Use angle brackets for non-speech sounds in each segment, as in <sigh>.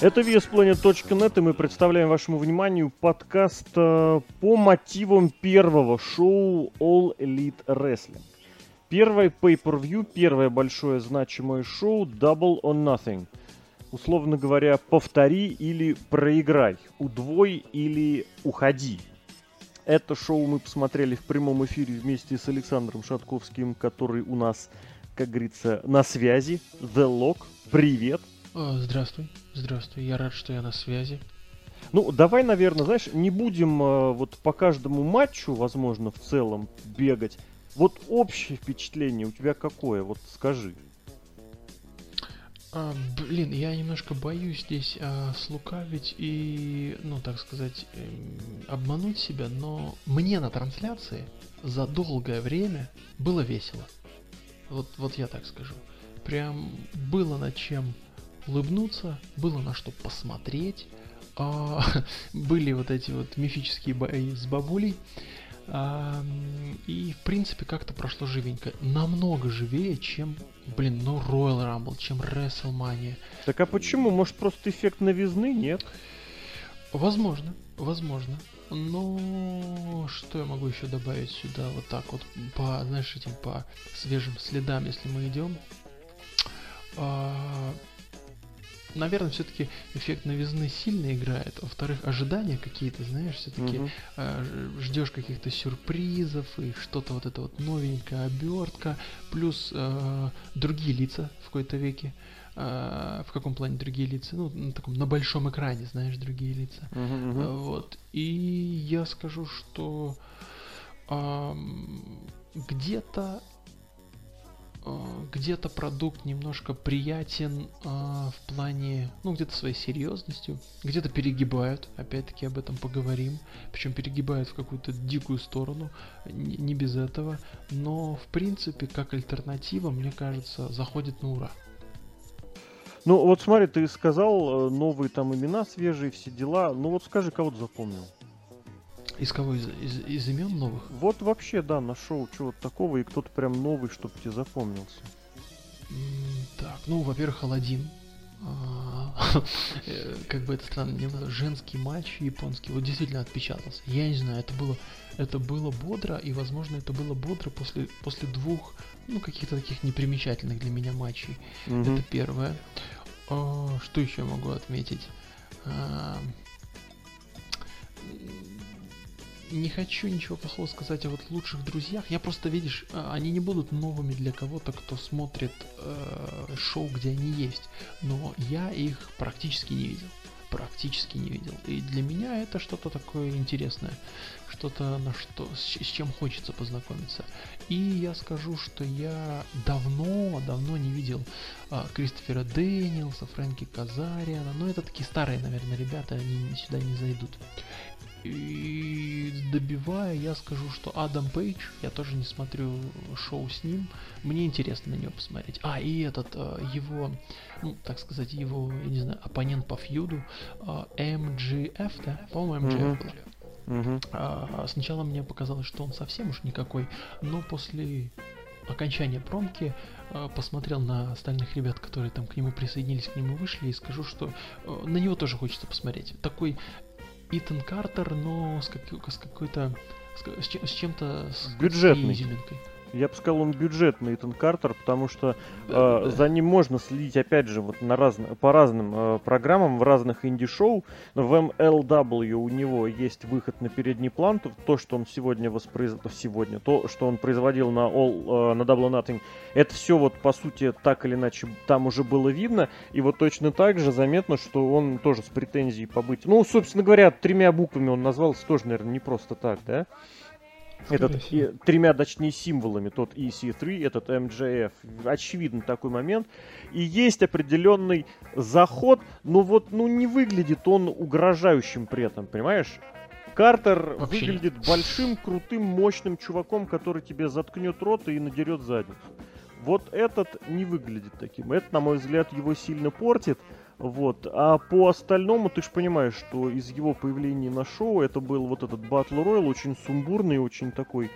Это VSPlanet.net, и мы представляем вашему вниманию подкаст э, по мотивам первого шоу All Elite Wrestling. Первое pay-per-view, первое большое значимое шоу Double or Nothing. Условно говоря, повтори или проиграй, удвой или уходи. Это шоу мы посмотрели в прямом эфире вместе с Александром Шатковским, который у нас, как говорится, на связи. The Lock, привет. Здравствуй, здравствуй, я рад, что я на связи. Ну, давай, наверное, знаешь, не будем э, вот по каждому матчу, возможно, в целом бегать. Вот общее впечатление у тебя какое? Вот скажи. А, блин, я немножко боюсь здесь а, слукавить и, ну, так сказать, э, обмануть себя, но мне на трансляции за долгое время было весело. Вот, вот я так скажу. Прям было над чем улыбнуться, было на что посмотреть. А, <laughs> были вот эти вот мифические бои с бабулей. И, в принципе, как-то прошло живенько. Намного живее, чем, блин, ну, Royal Rumble, чем WrestleMania. Так а почему? Может, просто эффект новизны, нет? Возможно, возможно. Но что я могу еще добавить сюда вот так вот по, знаешь, этим по свежим следам, если мы идем? А, наверное, все-таки эффект новизны сильно играет. Во-вторых, ожидания какие-то, знаешь, все-таки угу. э, ждешь каких-то сюрпризов и что-то вот это вот новенькая обертка, плюс э, другие лица в какой-то веке. Э, в каком плане другие лица? Ну, на таком на большом экране, знаешь, другие лица. Угу, угу. Вот. И я скажу, что э, где-то где-то продукт немножко приятен э, в плане, ну, где-то своей серьезностью, где-то перегибают, опять-таки об этом поговорим, причем перегибают в какую-то дикую сторону, не, не без этого, но, в принципе, как альтернатива, мне кажется, заходит на ура. Ну, вот смотри, ты сказал, э, новые там имена свежие, все дела, ну вот скажи, кого ты запомнил? Из кого? Из, из, из имен новых? Вот вообще, да, нашел чего-то такого, и кто-то прям новый, чтобы тебе запомнился. Так, ну, во-первых, Алладин. А, <laughs> э, как бы это странно не было, женский матч японский, вот действительно отпечатался. Я не знаю, это было, это было бодро, и, возможно, это было бодро после, после двух, ну, каких-то таких непримечательных для меня матчей. Это первое. А, что еще могу отметить? Не хочу ничего плохого сказать о вот лучших друзьях. Я просто, видишь, а, они не будут новыми для кого-то, кто смотрит э, шоу, где они есть. Но я их практически не видел. Практически не видел. И для меня это что-то такое интересное. Что-то, на что, с, с чем хочется познакомиться. И я скажу, что я давно, давно не видел а, Кристофера Дэниелса, Фрэнки Казариана. Но это такие старые, наверное, ребята, они сюда не зайдут. И добивая, я скажу, что Адам Пейдж, я тоже не смотрю шоу с ним, мне интересно на него посмотреть. А, и этот, э, его, ну, так сказать, его, я не знаю, оппонент по фьюду, MGF, э, да? По-моему, MGF был. Uh-huh. А, сначала мне показалось, что он совсем уж никакой, но после окончания промки э, посмотрел на остальных ребят, которые там к нему присоединились, к нему вышли, и скажу, что э, на него тоже хочется посмотреть. Такой Итан Картер, но с, как, с какой-то с, с чем-то с бюджетной изюминкой. Я бы сказал, он бюджетный Итан Картер, потому что да, э, да. за ним можно следить, опять же, вот на раз, по разным э, программам, в разных инди-шоу. В MLW у него есть выход на передний план. То, что он сегодня воспроизводил, сегодня, то, что он производил на, All, э, на Double Nothing, это все вот, по сути, так или иначе там уже было видно. И вот точно так же заметно, что он тоже с претензией побыть. Ну, собственно говоря, тремя буквами он назвался тоже, наверное, не просто так, да? Этот, и, тремя, точнее, символами, тот EC3, этот MJF. Очевидно такой момент. И есть определенный заход, но вот, ну, не выглядит он угрожающим при этом, понимаешь? Картер Вообще выглядит нет. большим, крутым, мощным чуваком, который тебе заткнет рот и надерет задницу. Вот этот не выглядит таким. Это, на мой взгляд, его сильно портит. Вот. А по остальному, ты же понимаешь, что из его появления на шоу это был вот этот Battle Royale, очень сумбурный, очень такой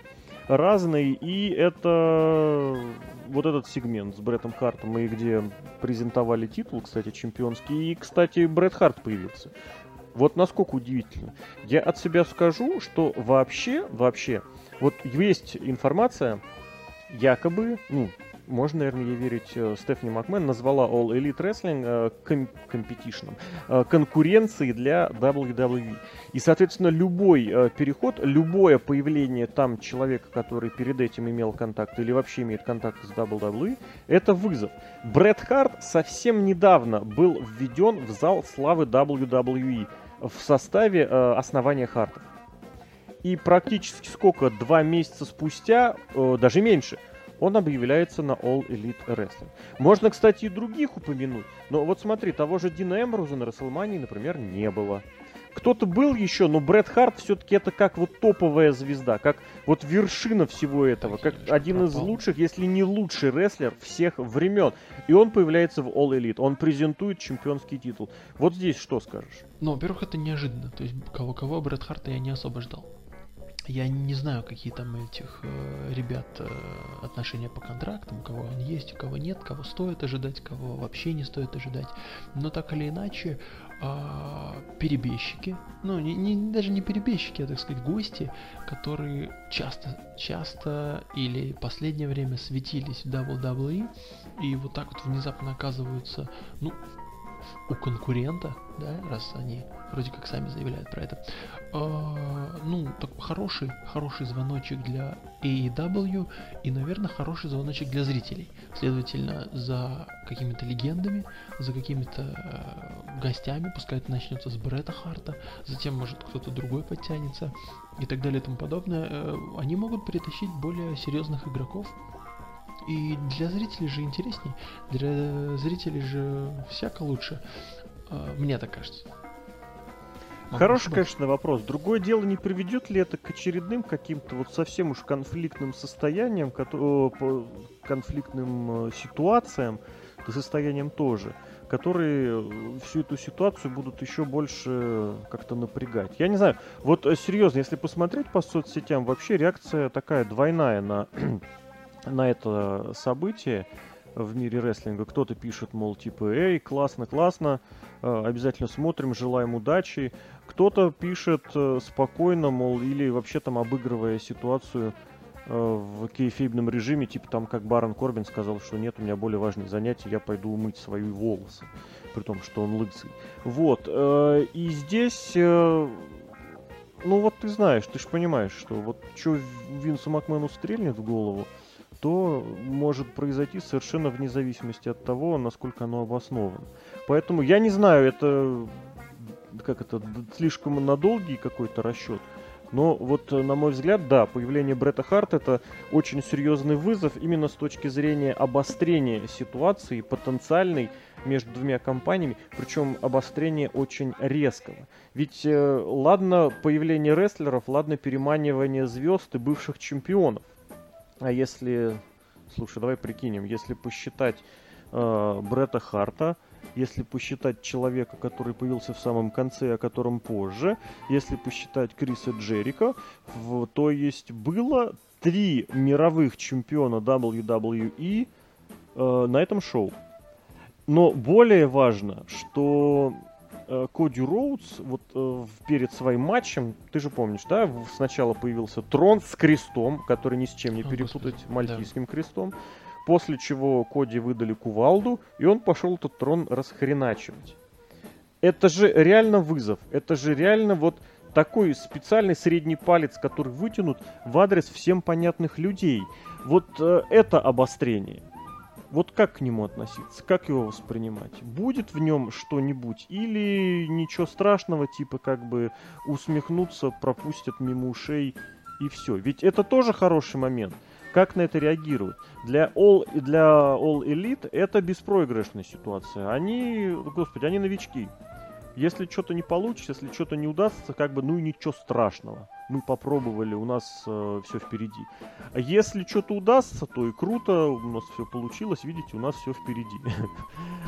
разный. И это вот этот сегмент с Бреттом Хартом, и где презентовали титул, кстати, чемпионский. И, кстати, Бретт Харт появился. Вот насколько удивительно. Я от себя скажу, что вообще, вообще, вот есть информация, якобы, ну, можно, наверное, ей верить, э, Стефани Макмен назвала All Elite Wrestling э, ком- competition, э, конкуренцией для WWE. И, соответственно, любой переход, любое появление там человека, который перед этим имел контакт или вообще имеет контакт с WWE, это вызов. Брэд Харт совсем недавно был введен в зал славы WWE в составе основания Хартов. И практически сколько, два месяца спустя, даже меньше, он объявляется на All Elite Wrestling. Можно, кстати, и других упомянуть. Но вот смотри, того же Дина Эмбруза на Расселмании, например, не было. Кто-то был еще, но Брэд Харт все-таки это как вот топовая звезда, как вот вершина всего этого, как один из лучших, если не лучший рестлер всех времен. И он появляется в All Elite, он презентует чемпионский титул. Вот здесь что скажешь? Ну, во-первых, это неожиданно. То есть кого-кого Брэд Харта я не особо ждал. Я не знаю, какие там этих э, ребят э, отношения по контрактам, у кого они есть, у кого нет, кого стоит ожидать, кого вообще не стоит ожидать. Но так или иначе, э, перебежчики, ну не, не, даже не перебежчики, а так сказать гости, которые часто, часто или последнее время светились в WWE и вот так вот внезапно оказываются, ну, у конкурента, да, раз они вроде как сами заявляют про это. А, ну, так хороший, хороший звоночек для AEW и, наверное, хороший звоночек для зрителей. Следовательно, за какими-то легендами, за какими-то э, гостями, пускай это начнется с Бретта Харта, затем, может, кто-то другой подтянется и так далее и тому подобное, э, они могут притащить более серьезных игроков, и для зрителей же интересней, для зрителей же всяко лучше. А, мне так кажется. Хороший, конечно, вопрос. Другое дело, не приведет ли это к очередным каким-то вот совсем уж конфликтным состояниям, конфликтным э, ситуациям, состоянием тоже, которые э, всю эту ситуацию будут еще больше как-то напрягать. Я не знаю, вот э, серьезно, если посмотреть по соцсетям, вообще реакция такая двойная на, <clears throat> на это событие в мире рестлинга. Кто-то пишет, мол, типа, эй, классно, классно, обязательно смотрим, желаем удачи. Кто-то пишет э, спокойно, мол, или вообще там обыгрывая ситуацию э, в кейфейбном режиме, типа там как Барон Корбин сказал, что нет, у меня более важные занятия, я пойду умыть свои волосы, при том, что он лысый. Вот, э, и здесь, ну вот ты знаешь, ты же понимаешь, что вот что Винсу Макмену стрельнет в голову, то может произойти совершенно вне зависимости от того, насколько оно обосновано. Поэтому я не знаю, это как это, слишком на долгий какой-то расчет. Но вот, э, на мой взгляд, да, появление Бретта Харта это очень серьезный вызов именно с точки зрения обострения ситуации потенциальной между двумя компаниями, причем обострение очень резкого. Ведь э, ладно появление рестлеров, ладно переманивание звезд и бывших чемпионов. А если, слушай, давай прикинем, если посчитать э, Бретта Харта, если посчитать человека, который появился в самом конце, о котором позже, если посчитать Криса Джерика, в, то есть было три мировых чемпиона WWE э, на этом шоу. Но более важно, что э, Коди Роудс вот э, перед своим матчем, ты же помнишь, да, сначала появился трон с крестом, который ни с чем не перепутать, О, мальтийским да. крестом. После чего Коди выдали кувалду, и он пошел этот трон расхреначивать. Это же реально вызов. Это же реально вот такой специальный средний палец, который вытянут в адрес всем понятных людей. Вот э, это обострение. Вот как к нему относиться? Как его воспринимать? Будет в нем что-нибудь? Или ничего страшного, типа как бы усмехнуться, пропустят мимо ушей и все? Ведь это тоже хороший момент. Как на это реагируют? Для All, для All Elite это беспроигрышная ситуация. Они, господи, они новички. Если что-то не получится, если что-то не удастся, как бы, ну и ничего страшного. мы попробовали, у нас э, все впереди. А если что-то удастся, то и круто, у нас все получилось, видите, у нас все впереди.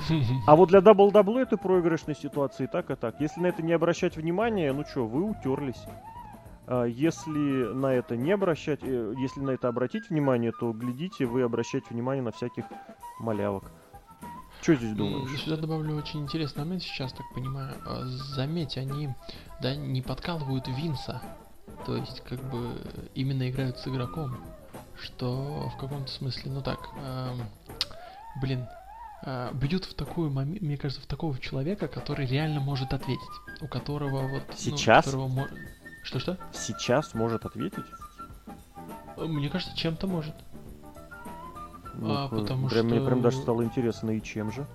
<laughs> А вот для WWE это проигрышной ситуации так и так. Если на это не обращать внимания, ну что, вы утерлись. А если на это не обращать, э, если на это обратить внимание, то глядите, вы обращаете внимание на всяких малявок. Что здесь думаешь? Я сюда добавлю очень интересный момент сейчас, так понимаю. А, заметь, они да, не подкалывают Винса. То есть, как бы, именно играют с игроком. Что в каком-то смысле, ну так, эм, блин, э, бьют в такую, мне кажется, в такого человека, который реально может ответить. У которого вот... Ну, сейчас? Ну, которого Что-что? Сейчас может ответить? Мне кажется, чем-то может. Ну, а, потому прям, что... Мне прям даже стало интересно, и чем же?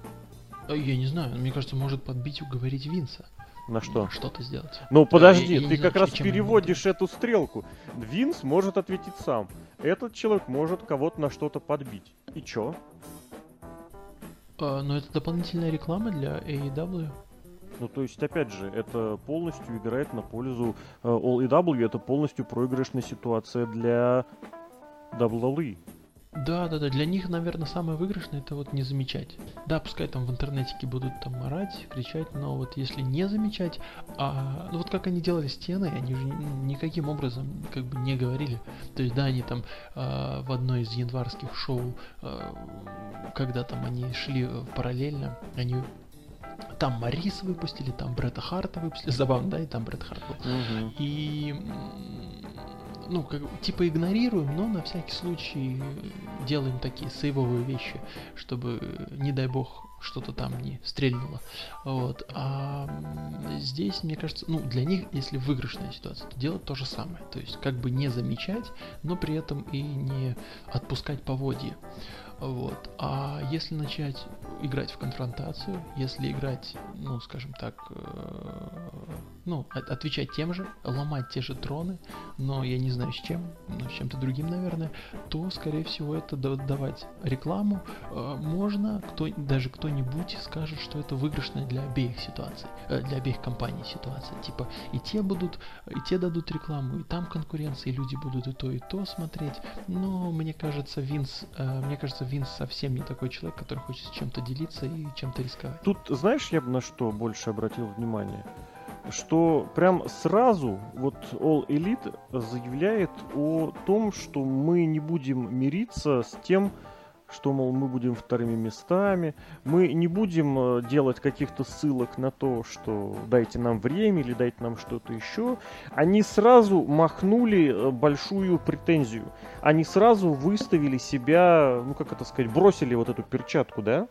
А, я не знаю, мне кажется, может подбить, уговорить Винса. На что? Что-то сделать. Ну подожди, я, я ты как знаю, раз переводишь эту стрелку. Винс может ответить сам. Этот человек может кого-то на что-то подбить. И чё? А, но это дополнительная реклама для AEW. Ну, то есть, опять же, это полностью играет на пользу uh, All EW, это полностью проигрышная ситуация для WWE. Да, да, да. Для них, наверное, самое выигрышное это вот не замечать. Да, пускай там в интернетике будут там орать, кричать, но вот если не замечать, а ну вот как они делали стены, они же никаким образом как бы не говорили. То есть да, они там э, в одной из январских шоу, э, когда там они шли параллельно, они там Марис выпустили, там Бретта Харта выпустили, забавно, да, и там Бретт Харт был. Угу. И ну, как, типа игнорируем, но на всякий случай делаем такие сейвовые вещи, чтобы, не дай бог, что-то там не стрельнуло. Вот. А здесь, мне кажется, ну, для них, если выигрышная ситуация, то делать то же самое. То есть, как бы не замечать, но при этом и не отпускать поводья. Вот. А если начать играть в конфронтацию, если играть, ну, скажем так, э, ну, отвечать тем же, ломать те же троны, но я не знаю с чем, ну, с чем-то другим, наверное, то, скорее всего, это давать рекламу. Э, можно, кто, даже кто-нибудь скажет, что это выигрышная для обеих ситуаций, э, для обеих компаний ситуация. Типа, и те будут, и те дадут рекламу, и там конкуренция, и люди будут и то, и то смотреть. Но мне кажется, Винс, мне кажется, Винс совсем не такой человек, который хочет чем-то делиться и чем-то рисковать. Тут, знаешь, я бы на что больше обратил внимание? Что прям сразу вот All Elite заявляет о том, что мы не будем мириться с тем, что, мол, мы будем вторыми местами, мы не будем э, делать каких-то ссылок на то, что дайте нам время или дайте нам что-то еще. Они сразу махнули э, большую претензию. Они сразу выставили себя, ну как это сказать, бросили вот эту перчатку, да?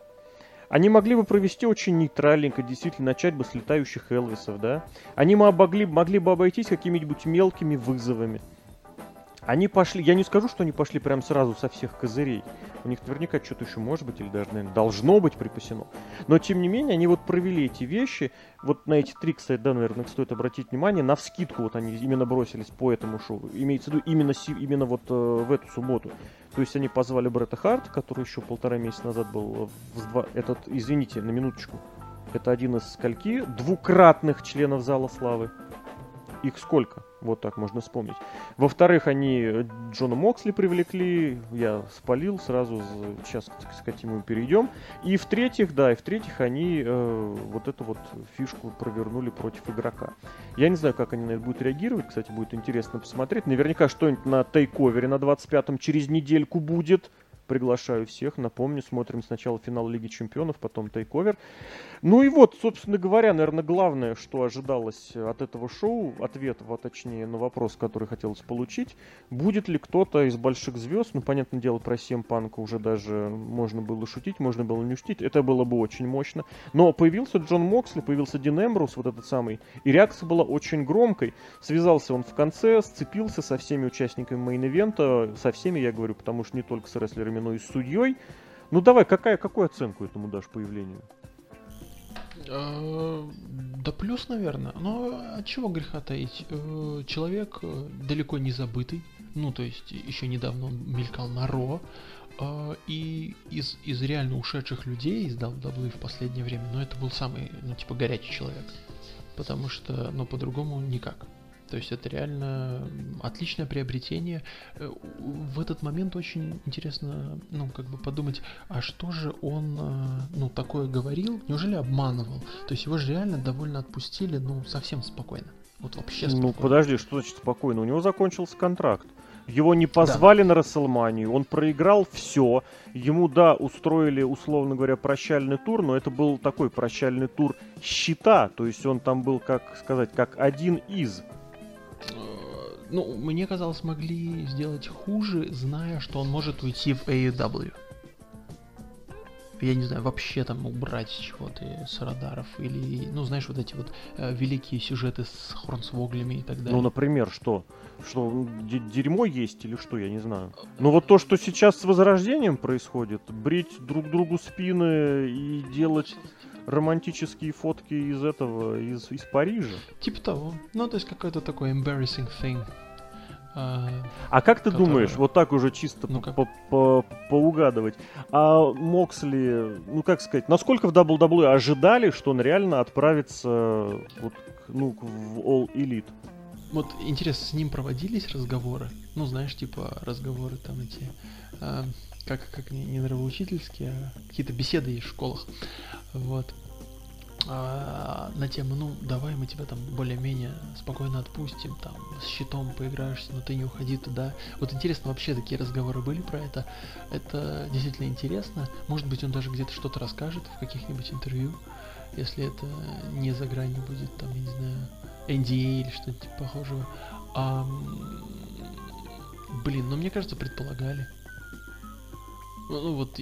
Они могли бы провести очень нейтральненько, действительно, начать бы с летающих Элвисов, да? Они могли, могли бы обойтись какими-нибудь мелкими вызовами. Они пошли, я не скажу, что они пошли прям сразу со всех козырей. У них наверняка что-то еще может быть, или даже, наверное, должно быть припасено. Но, тем не менее, они вот провели эти вещи. Вот на эти три, кстати, да, наверное, стоит обратить внимание. На вскидку вот они именно бросились по этому шоу. Имеется в виду именно, именно вот э, в эту субботу. То есть они позвали Бретта Харт, который еще полтора месяца назад был в два... Этот, извините, на минуточку. Это один из скольки двукратных членов Зала Славы. Их сколько? Вот так можно вспомнить. Во-вторых, они Джона Моксли привлекли, я спалил, сразу сейчас к скотиму перейдем. И в-третьих, да, и в-третьих, они э, вот эту вот фишку провернули против игрока. Я не знаю, как они на это будут реагировать, кстати, будет интересно посмотреть. Наверняка что-нибудь на тейковере на 25-м через недельку будет. Приглашаю всех. Напомню, смотрим сначала финал Лиги Чемпионов, потом тейковер. Ну и вот, собственно говоря, наверное, главное, что ожидалось от этого шоу, ответ, а точнее, на вопрос, который хотелось получить, будет ли кто-то из больших звезд, ну, понятное дело, про Сем Панка уже даже можно было шутить, можно было не шутить, это было бы очень мощно. Но появился Джон Моксли, появился Дин Эмбрус, вот этот самый, и реакция была очень громкой. Связался он в конце, сцепился со всеми участниками main event а, со всеми, я говорю, потому что не только с рестлерами, но и с судьей. Ну давай, какая, какую оценку этому дашь появлению? Э, да плюс, наверное. Но от чего греха таить? Э, человек э, далеко не забытый. Ну, то есть, еще недавно он мелькал на Raw. И из, из реально ушедших людей из WWE в последнее время, ну, это был самый, ну, типа, горячий человек. Потому что, ну, по-другому никак. То есть это реально отличное приобретение. Э, в этот момент очень интересно, ну, как бы подумать, а что же он, э, ну, такое говорил? Неужели обманывал? То есть его же реально довольно отпустили, ну, совсем спокойно. Вот вообще Ну, спокойно. подожди, что значит спокойно? У него закончился контракт. Его не позвали на Расселманию, он проиграл все. Ему, да, устроили, условно говоря, прощальный тур, но это был такой прощальный тур щита. То есть он там был, как сказать, как один из. Ну, мне казалось, могли сделать хуже, зная, что он может уйти в AEW. Я не знаю, вообще там убрать чего-то с радаров. Или, ну, знаешь, вот эти вот э, великие сюжеты с Хорнсвоглями и так далее. Ну, например, что? Что дерьмо есть или что, я не знаю. Ну вот то, что сейчас с Возрождением происходит, брить друг другу спины и делать романтические фотки из этого, из, из Парижа. Типа того. Ну, то есть какой-то такой embarrassing thing. А, А как ты Которая- думаешь, вот так уже чисто Ну, по- по- по- поугадывать, а Моксли, ну как сказать, насколько в WWE ожидали, что он реально отправится вот, ну, в All Elite? вот интересно, с ним проводились разговоры? Ну, знаешь, типа разговоры там эти, а, как, как не, не нравоучительские, а какие-то беседы есть в школах. Вот. А, на тему, ну, давай мы тебя там более-менее спокойно отпустим, там, с щитом поиграешься, но ты не уходи туда. Вот интересно, вообще такие разговоры были про это? Это действительно интересно. Может быть, он даже где-то что-то расскажет в каких-нибудь интервью, если это не за гранью будет, там, я не знаю, NDA или что-нибудь типа похожего. А, блин, ну мне кажется, предполагали. Ну, вот,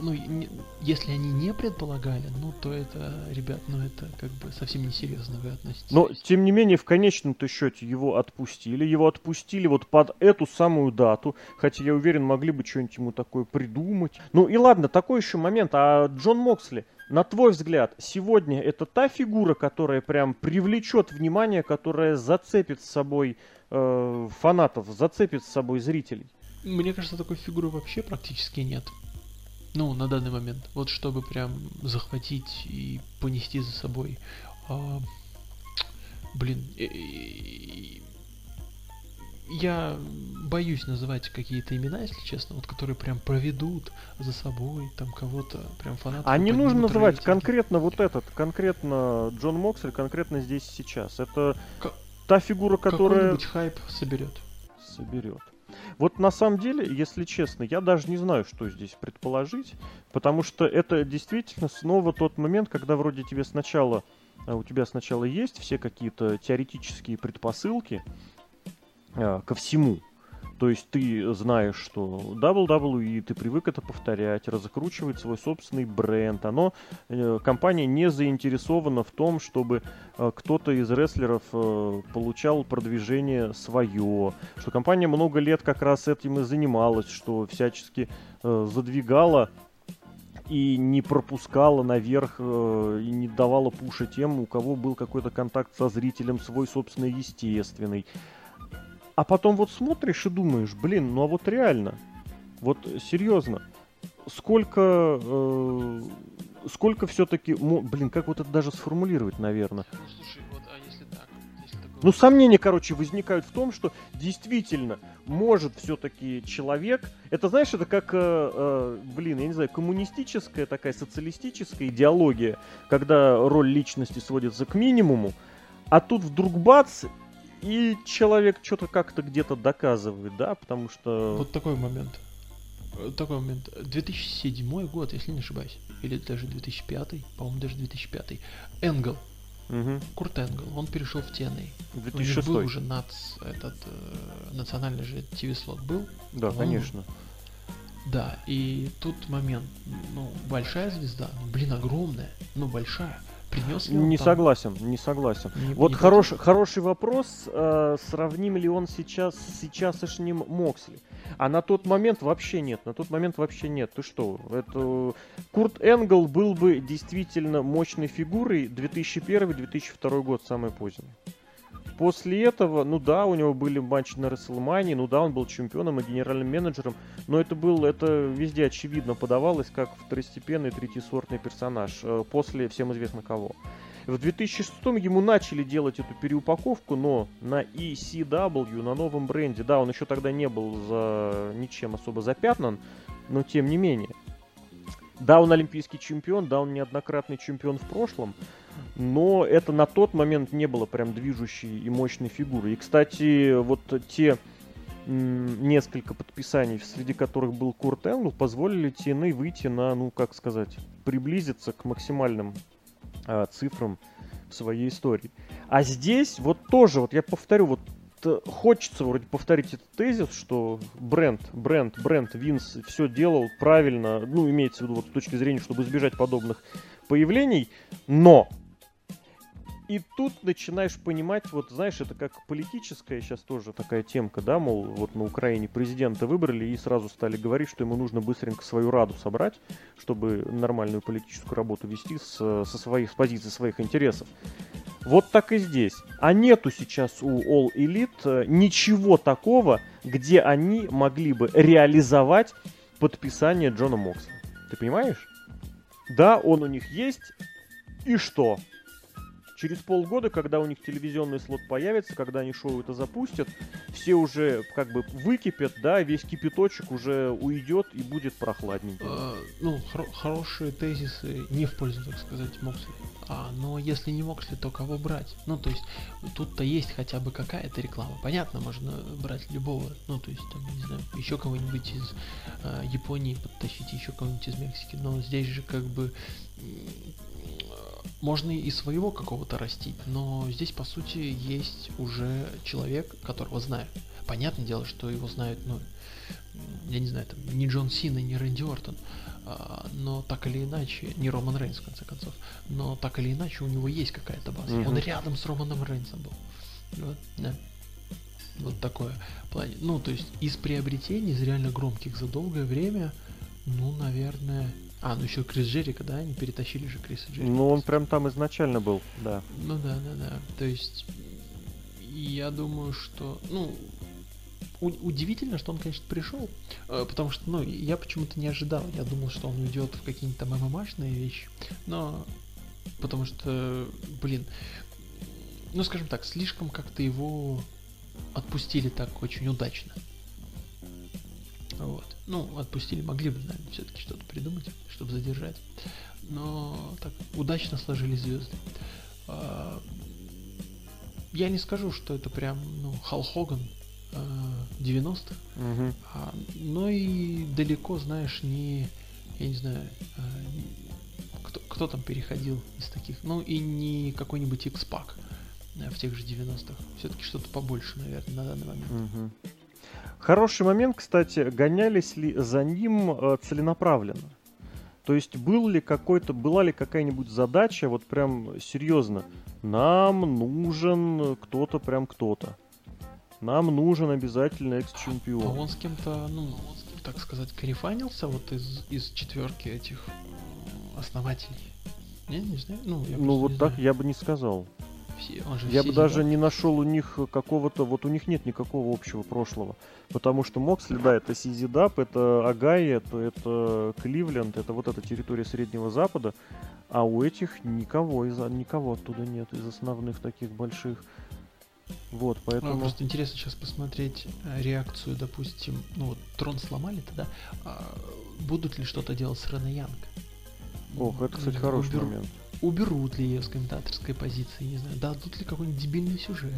ну, не- если они не предполагали, ну то это, ребят, ну это как бы совсем несерьезно вы относитесь. Но, тем не менее, в конечном-то счете его отпустили. Его отпустили вот под эту самую дату. Хотя, я уверен, могли бы что-нибудь ему такое придумать. Ну и ладно, такой еще момент. А Джон Моксли, на твой взгляд, сегодня это та фигура, которая прям привлечет внимание, которая зацепит с собой э, фанатов, зацепит с собой зрителей? Мне кажется, такой фигуры вообще практически нет. Ну, на данный момент. Вот чтобы прям захватить и понести за собой. А, блин, э, э, я боюсь называть какие-то имена, если честно, вот которые прям проведут за собой там кого-то, прям фанатов. А не нужно называть рейтинги. конкретно вот этот, конкретно Джон Моксли, конкретно здесь сейчас. Это Ка- та фигура, которая Какой-нибудь хайп соберет. соберет. Вот на самом деле, если честно, я даже не знаю, что здесь предположить, потому что это действительно снова тот момент, когда вроде тебе сначала, а, у тебя сначала есть все какие-то теоретические предпосылки а, ко всему. То есть ты знаешь, что WWE, ты привык это повторять, разокручивает свой собственный бренд. Оно, э, компания не заинтересована в том, чтобы э, кто-то из рестлеров э, получал продвижение свое. Что компания много лет как раз этим и занималась, что всячески задвигала и не пропускала наверх и не давала пуша тем, у кого был какой-то контакт со зрителем свой собственный естественный. А потом вот смотришь и думаешь, блин, ну а вот реально, вот серьезно, сколько, э, сколько все-таки, блин, как вот это даже сформулировать, наверное. Ну слушай, вот, а если так, если такое... Ну, сомнения, короче, возникают в том, что действительно может все-таки человек. Это, знаешь, это как, э, э, блин, я не знаю, коммунистическая такая социалистическая идеология, когда роль личности сводится к минимуму, а тут вдруг бац, и человек что-то как-то где-то доказывает, да, потому что... Вот такой момент. Такой момент. 2007 год, если не ошибаюсь. Или даже 2005, по-моему, даже 2005. Энгл, Мгм. Курт Энгл, он перешел в TNA. У них 2006. был уже нац, этот э, национальный же ТВ-слот был. Да, по-моему. конечно. Да, и тут момент, ну, большая звезда, ну, блин, огромная, ну, большая. Принес ли он Не там- согласен, не согласен. Не- Вот не хороший, хороший вопрос. э, сравним ли он сейчас с сейчасшним Моксли? А на тот момент вообще нет. На тот момент вообще нет. Ты что? Это... Курт Энгл был бы действительно мощной фигурой 2001-2002 год, самый поздний. После этого, ну да, у него были матчи на Расселмании, ну да, он был чемпионом и генеральным менеджером, но это был, это везде очевидно подавалось как второстепенный третьесортный персонаж, э, после всем известно кого. В 2006 ему начали делать эту переупаковку, но на ECW, на новом бренде, да, он еще тогда не был за ничем особо запятнан, но тем не менее. Да, он олимпийский чемпион, да, он неоднократный чемпион в прошлом, но это на тот момент не было прям движущей и мощной фигурой. И, кстати, вот те несколько подписаний, среди которых был Курт Энгл, позволили TNA выйти на, ну, как сказать, приблизиться к максимальным э, цифрам в своей истории. А здесь вот тоже, вот я повторю, вот хочется вроде повторить этот тезис, что бренд, бренд, бренд Винс все делал правильно, ну, имеется в виду вот с точки зрения, чтобы избежать подобных появлений, но и тут начинаешь понимать, вот знаешь, это как политическая сейчас тоже такая темка, да, мол, вот на Украине президента выбрали и сразу стали говорить, что ему нужно быстренько свою раду собрать, чтобы нормальную политическую работу вести с, со своих, с позиции своих интересов. Вот так и здесь. А нету сейчас у All Elite э, ничего такого, где они могли бы реализовать подписание Джона Мокса. Ты понимаешь? Да, он у них есть. И что? Через полгода, когда у них телевизионный слот появится, когда они шоу это запустят, все уже как бы выкипят, да, весь кипяточек уже уйдет и будет прохладненько. А, ну, хор- хорошие тезисы не в пользу, так сказать, Моксли. А, но если не Моксли, то кого брать? Ну, то есть, тут-то есть хотя бы какая-то реклама. Понятно, можно брать любого, ну, то есть, там, не знаю, еще кого-нибудь из э, Японии подтащить, еще кого-нибудь из Мексики. Но здесь же как бы можно и своего какого-то растить, но здесь, по сути, есть уже человек, которого знают. Понятное дело, что его знают, ну, я не знаю, там, не Джон Сина, не Рэнди Ортон, а, но так или иначе, не Роман Рейнс, в конце концов, но так или иначе у него есть какая-то база. Mm-hmm. Он рядом с Романом Рейнсом был. Вот, да. Вот такое плане. Ну, то есть из приобретений, из реально громких за долгое время, ну, наверное, а, ну еще Крис Джерика, да, они перетащили же Криса Джерика. Ну, он прям там изначально был, да. Ну да, да, да. То есть, я думаю, что, ну, удивительно, что он, конечно, пришел, э, потому что, ну, я почему-то не ожидал. Я думал, что он уйдет в какие-нибудь там ММАшные вещи, но потому что, блин, ну, скажем так, слишком как-то его отпустили так очень удачно. Вот. Ну, отпустили, могли бы, наверное, все-таки что-то придумать, чтобы задержать. Но так удачно сложились звезды. А, я не скажу, что это прям, ну, Хал Хоган 90-х, угу. а, но и далеко, знаешь, не, я не знаю, а, кто, кто там переходил из таких, ну и не какой-нибудь X-Pac в тех же 90-х. Все-таки что-то побольше, наверное, на данный момент. Угу. Хороший момент, кстати, гонялись ли за ним э, целенаправленно? То есть был ли какой-то, была ли какая-нибудь задача, вот прям серьезно, нам нужен кто-то, прям кто-то. Нам нужен обязательно экс-чемпион. А он с кем-то, ну, так сказать, карифанился вот из, из четверки этих основателей? Не, не знаю. Ну, я ну вот так знаю. я бы не сказал все. Он же Я бы даже не нашел у них какого-то, вот у них нет никакого общего прошлого. Потому что Моксли, да, это Сизидап, это Агай, это, это Кливленд, это вот эта территория Среднего Запада. А у этих никого, из, никого оттуда нет, из основных таких больших. Вот, поэтому... Ну, просто интересно сейчас посмотреть э, реакцию, допустим, ну вот трон сломали тогда, а будут ли что-то делать с Рена Янг? Ох, это, кстати, хороший Убер... момент уберут ли ее с комментаторской позиции, не знаю, дадут ли какой-нибудь дебильный сюжет.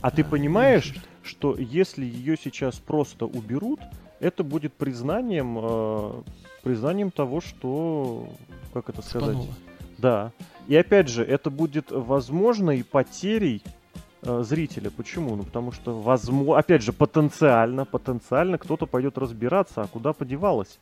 А, а ты понимаешь, что если ее сейчас просто уберут, это будет признанием, э, признанием того, что, как это сказать, Спануло. да. И опять же, это будет возможной потерей э, зрителя. Почему? Ну потому что, возможно, опять же, потенциально, потенциально кто-то пойдет разбираться, а куда подевалась,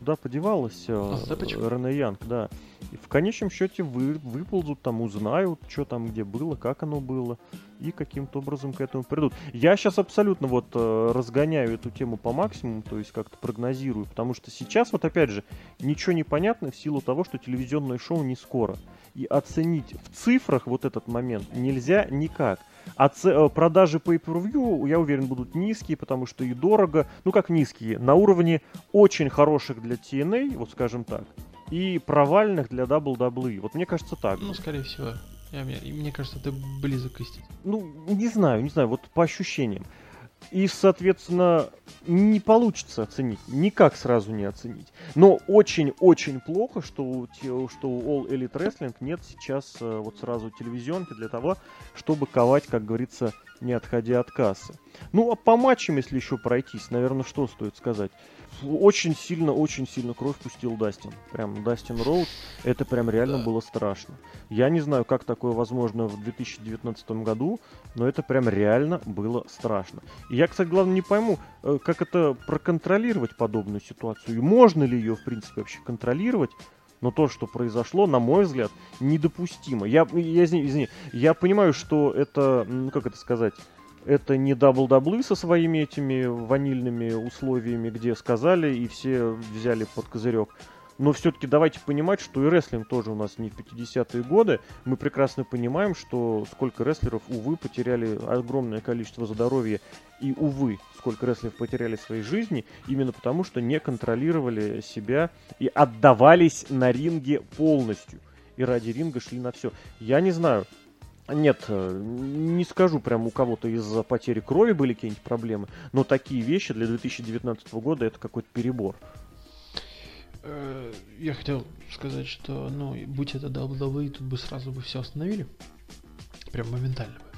куда подевалась э, а, Рене Янг, да. И в конечном счете вы, выползут, там узнают, что там где было, как оно было, и каким-то образом к этому придут. Я сейчас абсолютно вот э, разгоняю эту тему по максимуму, то есть как-то прогнозирую, потому что сейчас вот опять же ничего не понятно в силу того, что телевизионное шоу не скоро. И оценить в цифрах вот этот момент нельзя никак. А ц- продажи Pay-Per-View, я уверен, будут низкие, потому что и дорого. Ну как низкие? На уровне очень хороших для TNA, вот скажем так и провальных для WWE. Вот мне кажется так. Ну, скорее всего. Я, мне, мне кажется, ты близок к истине. Ну, не знаю, не знаю, вот по ощущениям. И, соответственно, не получится оценить, никак сразу не оценить. Но очень-очень плохо, что у, что у All Elite Wrestling нет сейчас э, вот сразу телевизионки для того, чтобы ковать, как говорится, не отходя от кассы. Ну, а по матчам, если еще пройтись, наверное, что стоит сказать? Очень сильно, очень сильно кровь пустил Дастин. Прям Дастин Роуд, это прям реально да. было страшно. Я не знаю, как такое возможно в 2019 году, но это прям реально было страшно. И я, кстати, главное не пойму, э, как это проконтролировать подобную ситуацию. И можно ли ее, в принципе, вообще контролировать? Но то, что произошло, на мой взгляд, недопустимо. Я, я извини, извини, я понимаю, что это, ну как это сказать, это не WWE со своими этими ванильными условиями, где сказали и все взяли под козырек. Но все-таки давайте понимать, что и рестлинг тоже у нас не в 50-е годы. Мы прекрасно понимаем, что сколько рестлеров, увы, потеряли огромное количество здоровья. И, увы, сколько рестлеров потеряли своей жизни, именно потому, что не контролировали себя и отдавались на ринге полностью. И ради ринга шли на все. Я не знаю, нет, э, не скажу прям у кого-то из-за потери крови были какие-нибудь проблемы, но такие вещи для 2019 года это какой-то перебор. Э, я хотел сказать, что, ну, будь это WWE, тут бы сразу бы все остановили. Прям моментально бы.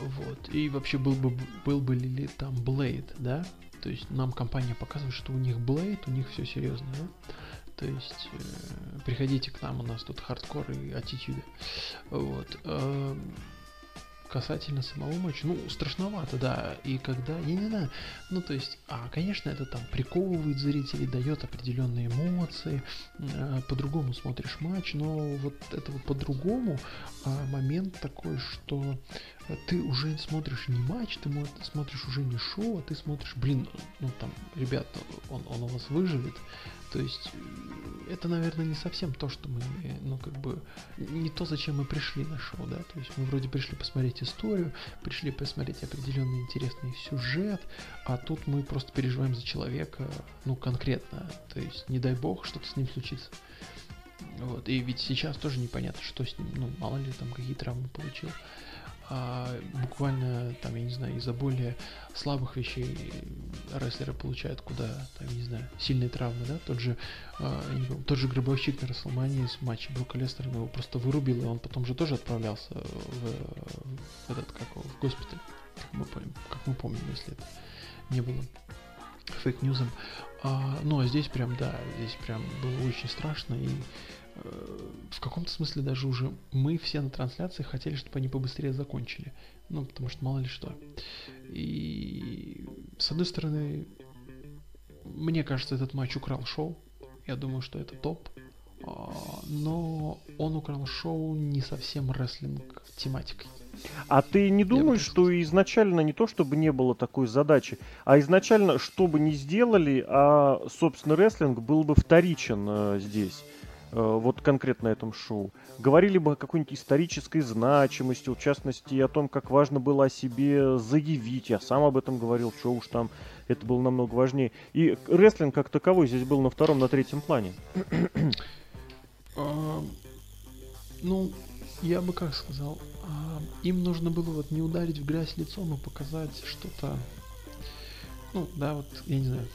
Вот. И вообще был бы, был бы ли там Blade, да? То есть нам компания показывает, что у них Blade, у них все серьезно, да? То есть э, приходите к нам, у нас тут хардкор и аттитюды. Вот. Э, касательно самого матча, ну, страшновато, да, и когда, я не знаю, ну, то есть, а, конечно, это там приковывает зрителей, дает определенные эмоции, э, по-другому смотришь матч, но вот это вот по-другому а, момент такой, что ты уже смотришь не матч, ты смотришь уже не шоу, а ты смотришь, блин, ну, там, ребят, он, он у вас выживет, то есть это, наверное, не совсем то, что мы, э, ну, как бы, не то, зачем мы пришли на шоу, да, то есть мы вроде пришли посмотреть историю, пришли посмотреть определенный интересный сюжет, а тут мы просто переживаем за человека, ну, конкретно, то есть не дай бог, что-то с ним случится. Вот, и ведь сейчас тоже непонятно, что с ним, ну, мало ли там какие травмы получил а буквально, там, я не знаю, из-за более слабых вещей рестлеры получают куда, там, я не знаю, сильные травмы, да, тот же, э, не помню, тот же гробовщик на Расселмании с матча Брука Лестера его просто вырубил, и он потом же тоже отправлялся в, в этот, как в госпиталь, как мы, помним, как мы помним, если это не было фейк-ньюзом. А, ну, а здесь прям, да, здесь прям было очень страшно, и в каком-то смысле даже уже мы все на трансляции хотели, чтобы они побыстрее закончили. Ну, потому что мало ли что. И с одной стороны, мне кажется, этот матч украл шоу. Я думаю, что это топ. А, но он украл шоу не совсем рестлинг тематикой. А ты не думаешь, что изначально не то, чтобы не было такой задачи, а изначально, что бы ни сделали, а, собственно, рестлинг был бы вторичен э, здесь? Э, вот конкретно этом шоу. Говорили бы о какой-нибудь исторической значимости, в частности, о том, как важно было о себе заявить. Я сам об этом говорил, что уж там это было намного важнее. И рестлинг как таковой здесь был на втором, на третьем плане. А, ну, я бы как сказал, а, им нужно было вот не ударить в грязь лицом, а показать что-то, ну, да, вот, я не знаю,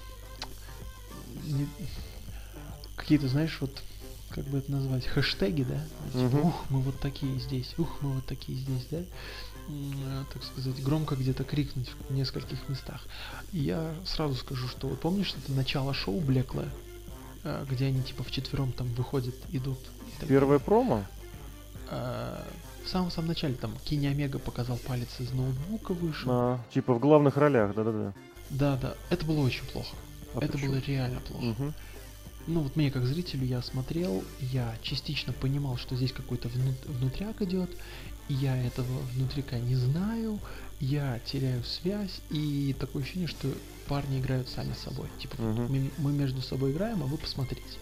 какие-то, знаешь, вот как бы это назвать, хэштеги, да? Типа, ух, мы вот такие здесь, ух, мы вот такие здесь, да? так сказать, громко где-то крикнуть в нескольких местах. И я сразу скажу, что вот помнишь, это начало шоу блеклое, а, где они типа вчетвером там выходят, идут. Первое промо? А, в самом самом начале там Кини Омега показал палец из ноутбука вышел. А, типа в главных ролях, да-да-да. Да-да, это было очень плохо. А это почему? было реально плохо. Угу ну вот мне как зрителю я смотрел, я частично понимал, что здесь какой-то внутряк идет, я этого внутрика не знаю, я теряю связь, и такое ощущение, что парни играют сами с собой. Типа, uh-huh. мы, мы между собой играем, а вы посмотрите.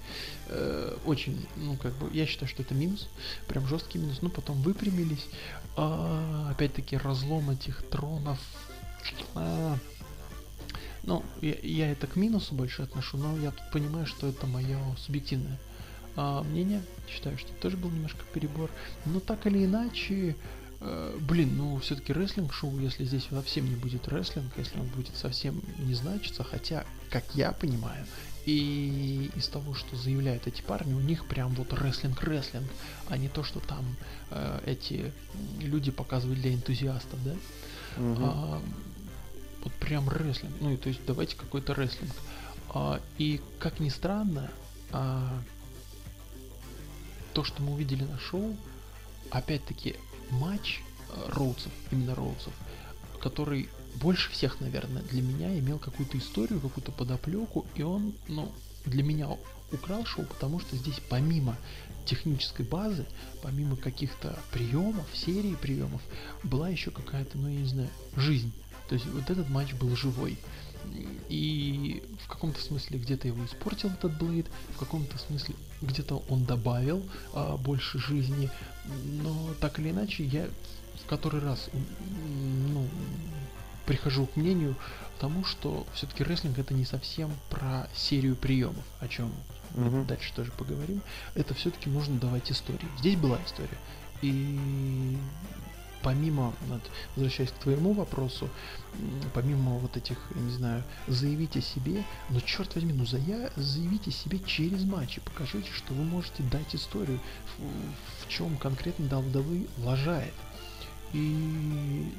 Э, очень, ну, как бы, я считаю, что это минус, прям жесткий минус. Ну, потом выпрямились. А, опять-таки, разлом этих тронов. А, ну, я, я это к минусу больше отношу, но я тут понимаю, что это мое субъективное а, мнение. Считаю, что тоже был немножко перебор. Но так или иначе, э, блин, ну все-таки рестлинг-шоу, если здесь совсем не будет рестлинг, если он будет совсем не значиться, хотя, как я понимаю, и из того, что заявляют эти парни, у них прям вот рестлинг-рестлинг, а не то, что там э, эти люди показывают для энтузиастов, да? Угу. А, вот прям рестлинг. Ну, и то есть давайте какой-то рестлинг. А, и как ни странно, а, то, что мы увидели на шоу, опять-таки матч а, Роудсов, именно Роудсов, который больше всех, наверное, для меня имел какую-то историю, какую-то подоплеку, и он, ну, для меня украл шоу, потому что здесь помимо технической базы, помимо каких-то приемов, серии приемов, была еще какая-то, ну, я не знаю, жизнь. То есть вот этот матч был живой. И в каком-то смысле где-то его испортил этот Блейд, в каком-то смысле где-то он добавил а, больше жизни, но так или иначе я в который раз ну, прихожу к мнению тому, что все-таки рестлинг это не совсем про серию приемов, о чем mm-hmm. дальше тоже поговорим. Это все-таки нужно давать истории. Здесь была история. И помимо, возвращаясь к твоему вопросу, помимо вот этих, я не знаю, заявить о себе, ну черт возьми, ну зая, заявите себе через матчи, покажите, что вы можете дать историю, в, в чем конкретно WWE лажает. И,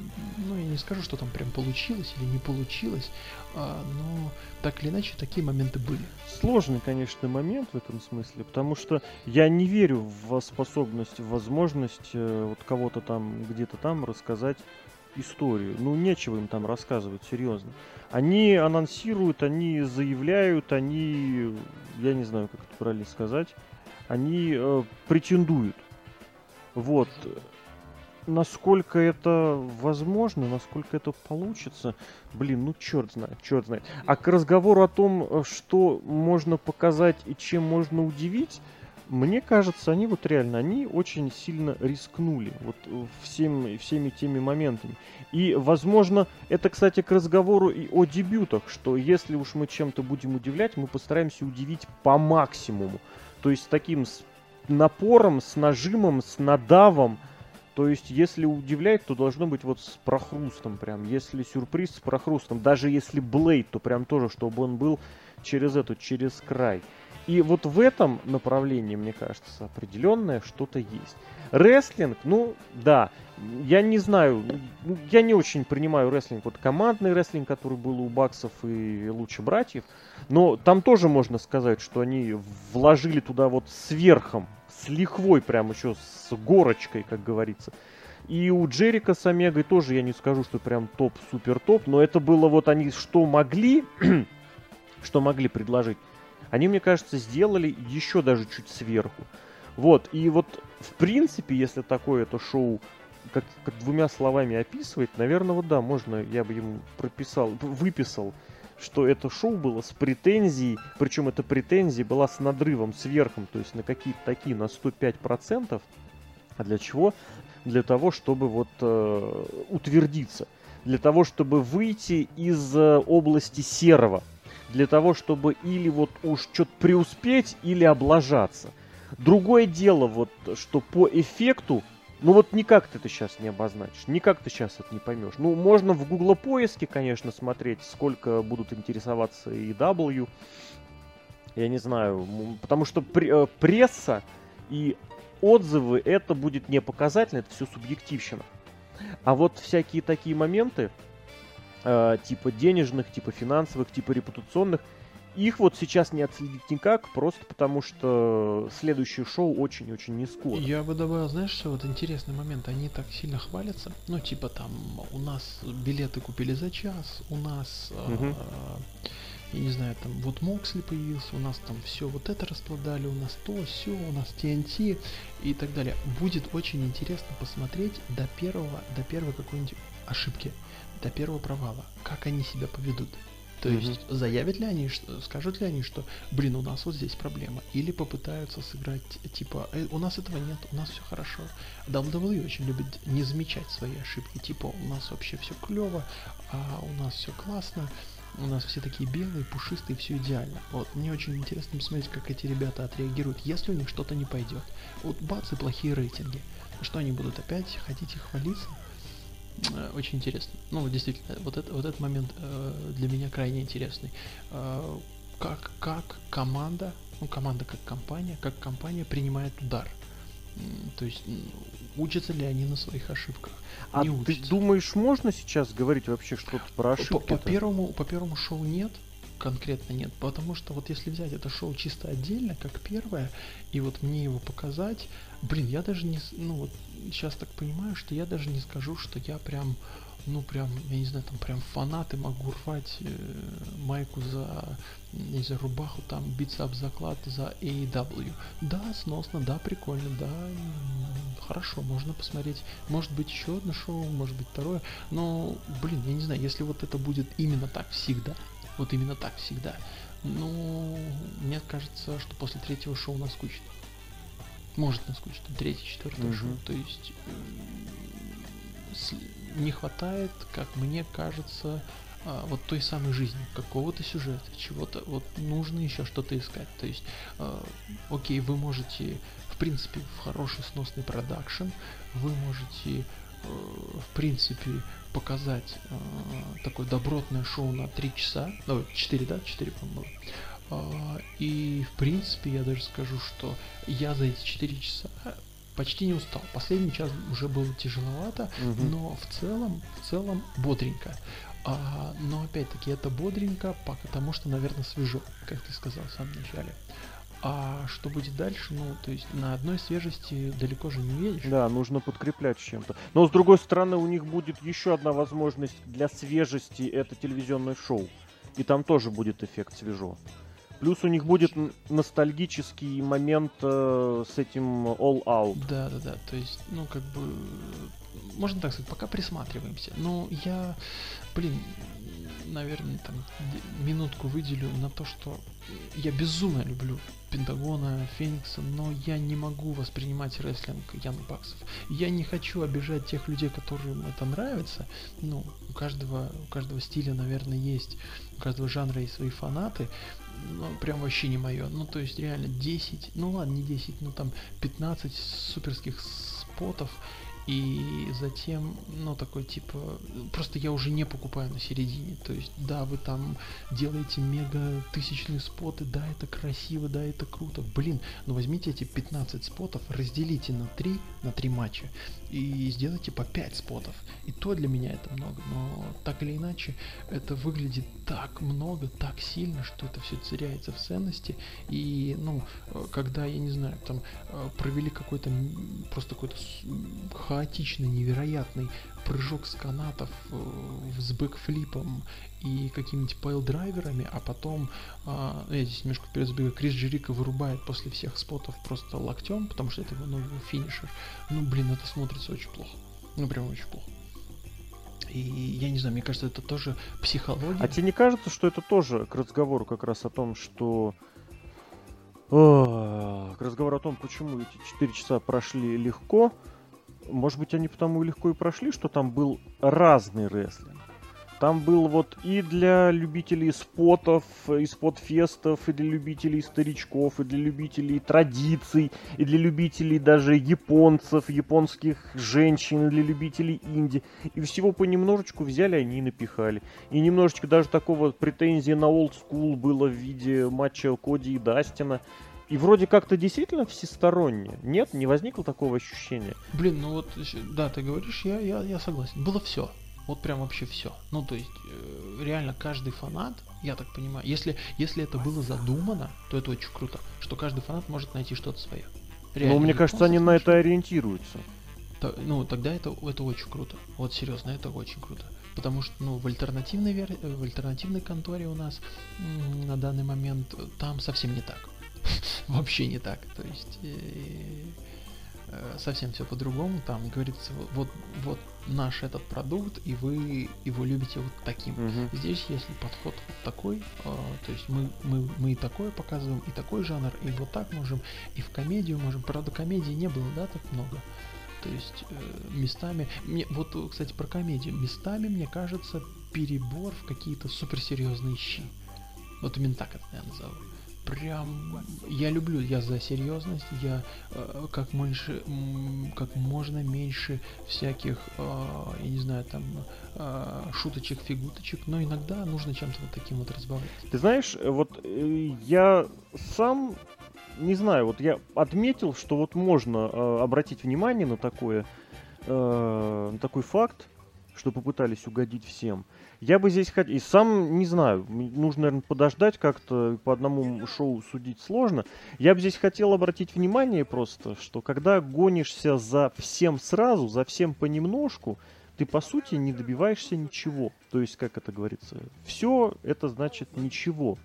ну, я не скажу, что там прям получилось или не получилось, а, но так или иначе такие моменты были. Сложный, конечно, момент в этом смысле, потому что я не верю в способность, в возможность э, вот кого-то там, где-то там рассказать историю. Ну, нечего им там рассказывать, серьезно. Они анонсируют, они заявляют, они, я не знаю, как это правильно сказать, они э, претендуют. Вот насколько это возможно, насколько это получится, блин, ну черт знает, черт знает. А к разговору о том, что можно показать и чем можно удивить, мне кажется, они вот реально, они очень сильно рискнули вот всем, всеми теми моментами. И, возможно, это, кстати, к разговору и о дебютах, что если уж мы чем-то будем удивлять, мы постараемся удивить по максимуму. То есть таким с напором, с нажимом, с надавом, то есть, если удивляет, то должно быть вот с прохрустом прям. Если сюрприз с прохрустом, даже если Блейд, то прям тоже, чтобы он был через эту, через край. И вот в этом направлении, мне кажется, определенное что-то есть. Рестлинг, ну, да, я не знаю, я не очень принимаю рестлинг, вот командный рестлинг, который был у Баксов и Лучи Братьев, но там тоже можно сказать, что они вложили туда вот сверхом с лихвой прям еще с горочкой, как говорится. И у Джерика с Омегой тоже я не скажу, что прям топ-супер топ, но это было вот они что могли, <clears throat> что могли предложить. Они, мне кажется, сделали еще даже чуть сверху. Вот, и вот в принципе, если такое это шоу как, как двумя словами описывать, наверное, вот да, можно, я бы ему прописал, выписал что это шоу было с претензией, причем эта претензия была с надрывом, сверхом, то есть на какие-то такие, на 105%. А для чего? Для того, чтобы вот э, утвердиться. Для того, чтобы выйти из э, области серого. Для того, чтобы или вот уж что-то преуспеть, или облажаться. Другое дело, вот, что по эффекту ну вот никак ты это сейчас не обозначишь, никак ты сейчас это не поймешь. Ну, можно в Google поиске, конечно, смотреть, сколько будут интересоваться и W. Я не знаю, потому что э, пресса и отзывы это будет не показательно, это все субъективщина. А вот всякие такие моменты, э, типа денежных, типа финансовых, типа репутационных, их вот сейчас не отследить никак, просто потому что следующее шоу очень-очень не скоро. Я бы добавил, знаешь, что вот интересный момент, они так сильно хвалятся, ну типа там у нас билеты купили за час, у нас, угу. э, я не знаю, там вот Моксли появился, у нас там все вот это распродали, у нас то, все, у нас TNT и так далее. Будет очень интересно посмотреть до первого, до первой какой-нибудь ошибки, до первого провала, как они себя поведут. То mm-hmm. есть заявят ли они, что, скажут ли они, что, блин, у нас вот здесь проблема, или попытаются сыграть типа, э, у нас этого нет, у нас все хорошо. WWE очень любит не замечать свои ошибки, типа, у нас вообще все клево, а у нас все классно. у нас все такие белые, пушистые, все идеально. Вот, мне очень интересно посмотреть, как эти ребята отреагируют, если у них что-то не пойдет. Вот бац и плохие рейтинги. Что они будут опять хотите хвалиться? Э, очень интересно. Ну, действительно, вот, это, вот этот момент э, для меня крайне интересный. Э, как, как команда, ну, команда как компания, как компания принимает удар. То есть учатся ли они на своих ошибках? А не ты думаешь, можно сейчас говорить вообще что-то про ошибки? По, по первому, по первому шоу нет, конкретно нет, потому что вот если взять это шоу чисто отдельно, как первое, и вот мне его показать, блин, я даже не, ну вот сейчас так понимаю, что я даже не скажу, что я прям, ну прям, я не знаю, там прям фанаты могу рвать э, майку за, не знаю, рубаху, там биться об заклад за AEW. Да, сносно, да, прикольно, да, хорошо, можно посмотреть. Может быть еще одно шоу, может быть второе, но, блин, я не знаю, если вот это будет именно так всегда, вот именно так всегда, ну, мне кажется, что после третьего шоу наскучит. Может наскучить, третье, четвертое угу. шоу. То есть э, не хватает, как мне кажется, а, вот той самой жизни, какого-то сюжета, чего-то, вот нужно еще что-то искать. То есть, э, окей, вы можете, в принципе, в хороший сносный продакшн, вы можете, в принципе, показать э, такое добротное шоу на 3 часа, ну, 4, да, 4, по-моему, а, и, в принципе, я даже скажу, что я за эти 4 часа почти не устал. Последний час уже было тяжеловато, угу. но в целом, в целом бодренько. А, но опять-таки это бодренько, потому что, наверное, свежо, как ты сказал в самом начале. А что будет дальше, ну, то есть на одной свежести далеко же не едешь. Да, нужно подкреплять чем-то. Но с другой стороны, у них будет еще одна возможность для свежести, это телевизионное шоу. И там тоже будет эффект свежо. Плюс у них будет ностальгический момент э, с этим All Out. Да, да, да. То есть, ну, как бы, можно так сказать, пока присматриваемся. Но я, блин, наверное, там минутку выделю на то, что я безумно люблю Пентагона, Феникса, но я не могу воспринимать рестлинг Янг Баксов. Я не хочу обижать тех людей, которым это нравится. Ну, у каждого, у каждого стиля, наверное, есть, у каждого жанра есть свои фанаты ну, прям вообще не мое. Ну, то есть, реально 10, ну ладно, не 10, ну там 15 суперских спотов, и затем, ну, такой типа, просто я уже не покупаю на середине. То есть, да, вы там делаете мега тысячные споты, да, это красиво, да, это круто. Блин, ну возьмите эти 15 спотов, разделите на 3, на 3 матча и сделайте по 5 спотов. И то для меня это много, но так или иначе, это выглядит так много, так сильно, что это все теряется в ценности. И, ну, когда, я не знаю, там провели какой-то просто какой-то хаотичный, невероятный прыжок с канатов э, с бэкфлипом и какими-нибудь пайл-драйверами, а потом, э, я здесь немножко вперед сбегаю, Крис Джерика вырубает после всех спотов просто локтем, потому что это его новый финишер. Ну, блин, это смотрится очень плохо. Ну, прям очень плохо. И я не знаю, мне кажется, это тоже психология. А тебе не кажется, что это тоже к разговору как раз о том, что к разговору о том, почему эти 4 часа прошли легко, может быть, они потому и легко и прошли, что там был разный рестлинг. Там был вот и для любителей спотов, и спотфестов, и для любителей старичков, и для любителей традиций, и для любителей даже японцев, японских женщин, и для любителей инди. И всего понемножечку взяли они и напихали. И немножечко даже такого претензии на old school было в виде матча Коди и Дастина. И вроде как-то действительно всесторонне. Нет, не возникло такого ощущения. Блин, ну вот, да, ты говоришь, я, я, я согласен. Было все. Вот прям вообще все. Ну, то есть, э, реально каждый фанат, я так понимаю, если, если это было задумано, то это очень круто, что каждый фанат может найти что-то свое. Реально, ну, мне кажется, они на это ориентируются. То, ну, тогда это, это очень круто. Вот серьезно, это очень круто. Потому что, ну, в альтернативной, вер... в альтернативной конторе у нас на данный момент там совсем не так. <laughs> вообще не так. То есть э, э, совсем все по-другому. Там говорится, вот, вот наш этот продукт, и вы его любите вот таким. Угу. Здесь, если подход вот такой, э, то есть мы, мы, мы и такое показываем, и такой жанр, и вот так можем, и в комедию можем. Правда, комедии не было, да, так много. То есть э, местами, мне, вот, кстати, про комедию. Местами, мне кажется, перебор в какие-то суперсерьезные щи. Вот именно так это я назову прям я люблю, я за серьезность, я э, как меньше, как можно меньше всяких, э, я не знаю, там э, шуточек, фигуточек, но иногда нужно чем-то вот таким вот разбавлять. Ты знаешь, вот э, я сам не знаю, вот я отметил, что вот можно э, обратить внимание на такое, э, на такой факт, что попытались угодить всем. Я бы здесь хотел... И сам не знаю, нужно, наверное, подождать как-то, по одному шоу судить сложно. Я бы здесь хотел обратить внимание просто, что когда гонишься за всем сразу, за всем понемножку, ты, по сути, не добиваешься ничего. То есть, как это говорится, все это значит ничего.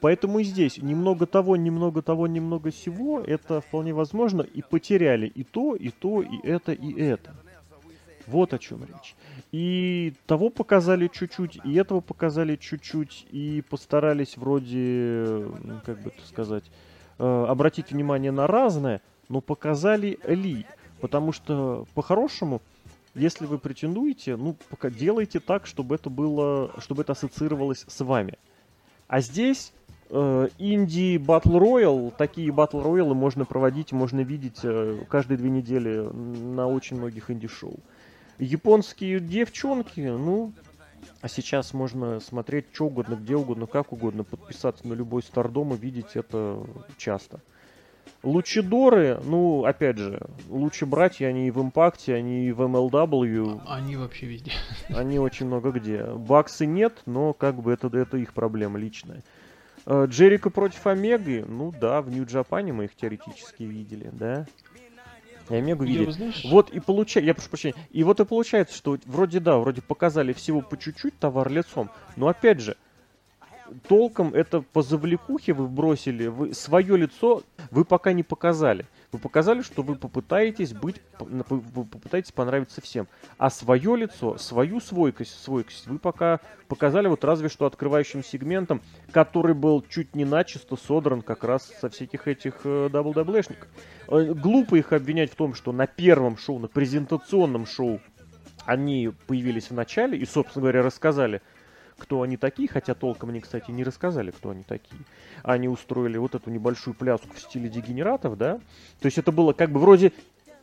Поэтому и здесь немного того, немного того, немного всего, это вполне возможно, и потеряли и то, и то, и это, и это. Вот о чем речь. И того показали чуть-чуть, и этого показали чуть-чуть, и постарались вроде, как бы это сказать, э, обратить внимание на разное, но показали ли. Потому что, по-хорошему, если вы претендуете, ну, пока делайте так, чтобы это было, чтобы это ассоциировалось с вами. А здесь э, инди Battle такие Battle Royale можно проводить, можно видеть э, каждые две недели на очень многих инди-шоу. Японские девчонки, ну, а сейчас можно смотреть что угодно, где угодно, как угодно, подписаться на любой стардом и видеть это часто. Лучидоры, ну, опять же, лучше братья, они и в Импакте, они и в MLW. Они вообще везде. <laughs> Они очень много где. Баксы нет, но как бы это, это их проблема личная. Э, Джерика против Омеги, ну да, в Нью-Джапане мы их теоретически видели, да. Я Омегу видели. Знаешь... Вот и получается, я прошу прощения, и вот и получается, что вроде да, вроде показали всего по чуть-чуть товар лицом, но опять же, толком это по завлекухе вы бросили, вы свое лицо вы пока не показали. Вы показали, что вы попытаетесь быть, вы попытаетесь понравиться всем. А свое лицо, свою свойкость, свойкость вы пока показали вот разве что открывающим сегментом, который был чуть не начисто содран как раз со всяких этих э, WWE шников. Э, глупо их обвинять в том, что на первом шоу, на презентационном шоу они появились в начале и, собственно говоря, рассказали кто они такие, хотя толком они, кстати, не рассказали, кто они такие. Они устроили вот эту небольшую пляску в стиле дегенератов, да. То есть это было как бы вроде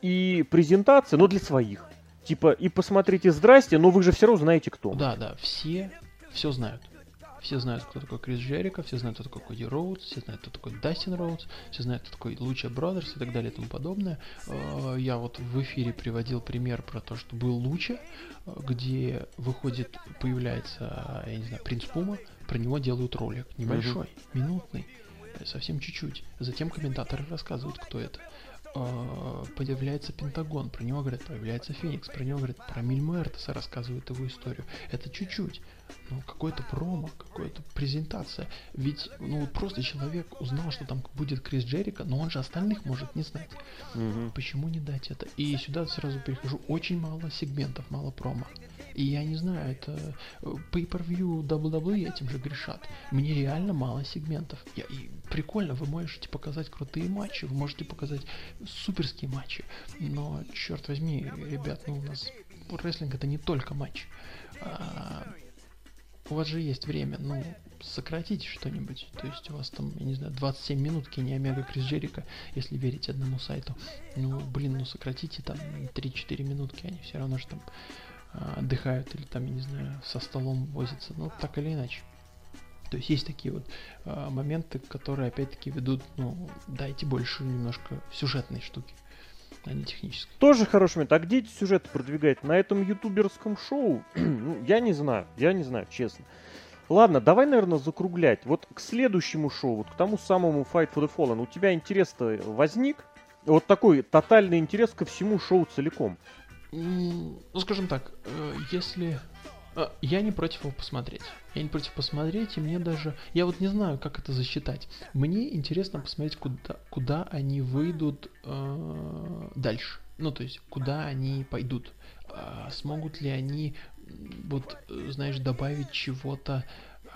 и презентация, но для своих. Типа, и посмотрите, здрасте, но вы же все равно знаете, кто. Да, да, все все знают. Все знают, кто такой Крис Джерика, все знают, кто такой Коди Роудс, все знают, кто такой Дастин Роудс, все знают, кто такой Луча Бродерс и так далее и тому подобное. Э, я вот в эфире приводил пример про то, что был Луча, э, где выходит, появляется, я не знаю, Принц Пума, про него делают ролик небольшой, mm-hmm. минутный, э, совсем чуть-чуть. Затем комментаторы рассказывают, кто это появляется Пентагон, про него говорят, появляется Феникс, про него говорят, про Мильмуэртеса рассказывают его историю. Это чуть-чуть ну, какой-то промо, какая-то презентация. Ведь, ну, просто человек узнал, что там будет Крис Джерика, но он же остальных может не знать. Угу. Почему не дать это? И сюда сразу перехожу. Очень мало сегментов, мало промо. И я не знаю, это э, pay-per-view WWE этим же грешат. Мне реально мало сегментов. Я, и прикольно, вы можете показать крутые матчи, вы можете показать суперские матчи. Но, черт возьми, ребят, ну у нас рестлинг это не только матч. А, у вас же есть время, ну, сократите что-нибудь. То есть у вас там, я не знаю, 27 минут Кенни Омега Крис Джерика, если верить одному сайту. Ну, блин, ну сократите там 3-4 минутки, они все равно же там а, отдыхают или там, я не знаю, со столом возятся. Ну, так или иначе. То есть есть такие вот а, моменты, которые опять-таки ведут, ну, дайте больше немножко сюжетной штуки а не технической. Тоже хороший момент. А где эти сюжеты продвигать? На этом ютуберском шоу? <clears throat> ну, я не знаю, я не знаю, честно. Ладно, давай, наверное, закруглять. Вот к следующему шоу, вот к тому самому Fight for the Fallen, у тебя интерес-то возник? Вот такой тотальный интерес ко всему шоу целиком. Ну, скажем так, э, если я не против его посмотреть. Я не против посмотреть, и мне даже... Я вот не знаю, как это засчитать. Мне интересно посмотреть, куда, куда они выйдут э, дальше. Ну, то есть, куда они пойдут. Э, смогут ли они, вот, знаешь, добавить чего-то